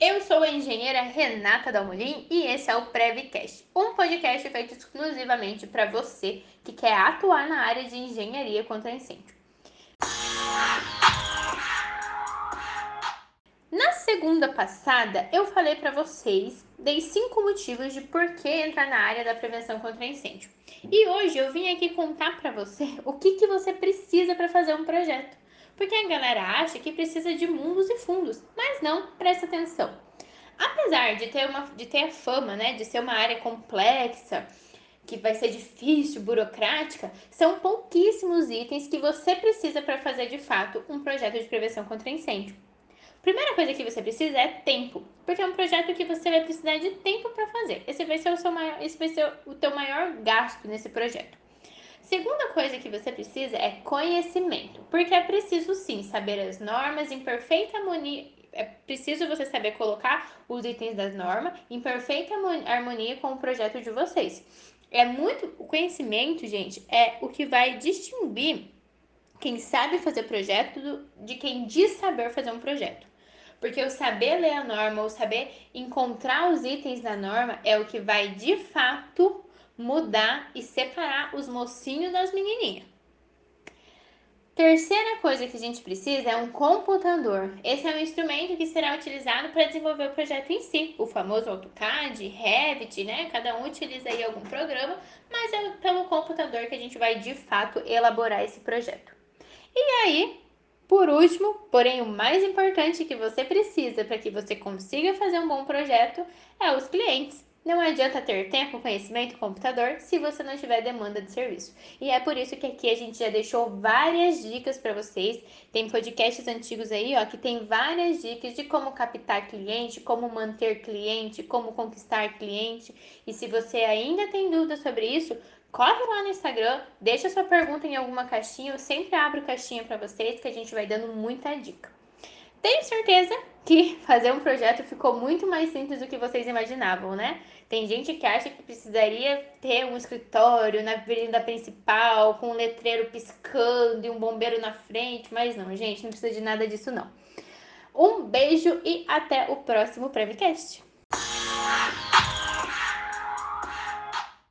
Eu sou a engenheira Renata Dalmolin e esse é o Prevcast, um podcast feito exclusivamente para você que quer atuar na área de engenharia contra incêndio. Na segunda passada, eu falei para vocês, dei cinco motivos de por que entrar na área da prevenção contra incêndio. E hoje eu vim aqui contar para você o que, que você precisa para fazer um projeto. Porque a galera acha que precisa de mundos e fundos, não, presta atenção. Apesar de ter, uma, de ter a fama né, de ser uma área complexa, que vai ser difícil, burocrática, são pouquíssimos itens que você precisa para fazer de fato um projeto de prevenção contra incêndio. Primeira coisa que você precisa é tempo, porque é um projeto que você vai precisar de tempo para fazer. Esse vai ser o seu maior, esse vai ser o teu maior gasto nesse projeto. Segunda coisa que você precisa é conhecimento, porque é preciso sim saber as normas em perfeita harmonia. É preciso você saber colocar os itens das normas em perfeita harmonia com o projeto de vocês. É muito o conhecimento, gente, é o que vai distinguir quem sabe fazer projeto de quem diz saber fazer um projeto. Porque o saber ler a norma ou saber encontrar os itens da norma é o que vai de fato mudar e separar os mocinhos das menininhas. Terceira coisa que a gente precisa é um computador. Esse é um instrumento que será utilizado para desenvolver o projeto em si, o famoso AutoCAD, Revit, né? Cada um utiliza aí algum programa, mas é pelo computador que a gente vai de fato elaborar esse projeto. E aí, por último, porém o mais importante que você precisa para que você consiga fazer um bom projeto é os clientes. Não adianta ter tempo, conhecimento, computador se você não tiver demanda de serviço. E é por isso que aqui a gente já deixou várias dicas para vocês. Tem podcasts antigos aí, ó, que tem várias dicas de como captar cliente, como manter cliente, como conquistar cliente. E se você ainda tem dúvidas sobre isso, corre lá no Instagram, deixa sua pergunta em alguma caixinha, eu sempre abro caixinha para vocês que a gente vai dando muita dica. Tenho certeza que fazer um projeto ficou muito mais simples do que vocês imaginavam, né? Tem gente que acha que precisaria ter um escritório na avenida principal, com um letreiro piscando e um bombeiro na frente, mas não, gente, não precisa de nada disso não. Um beijo e até o próximo Prevcast.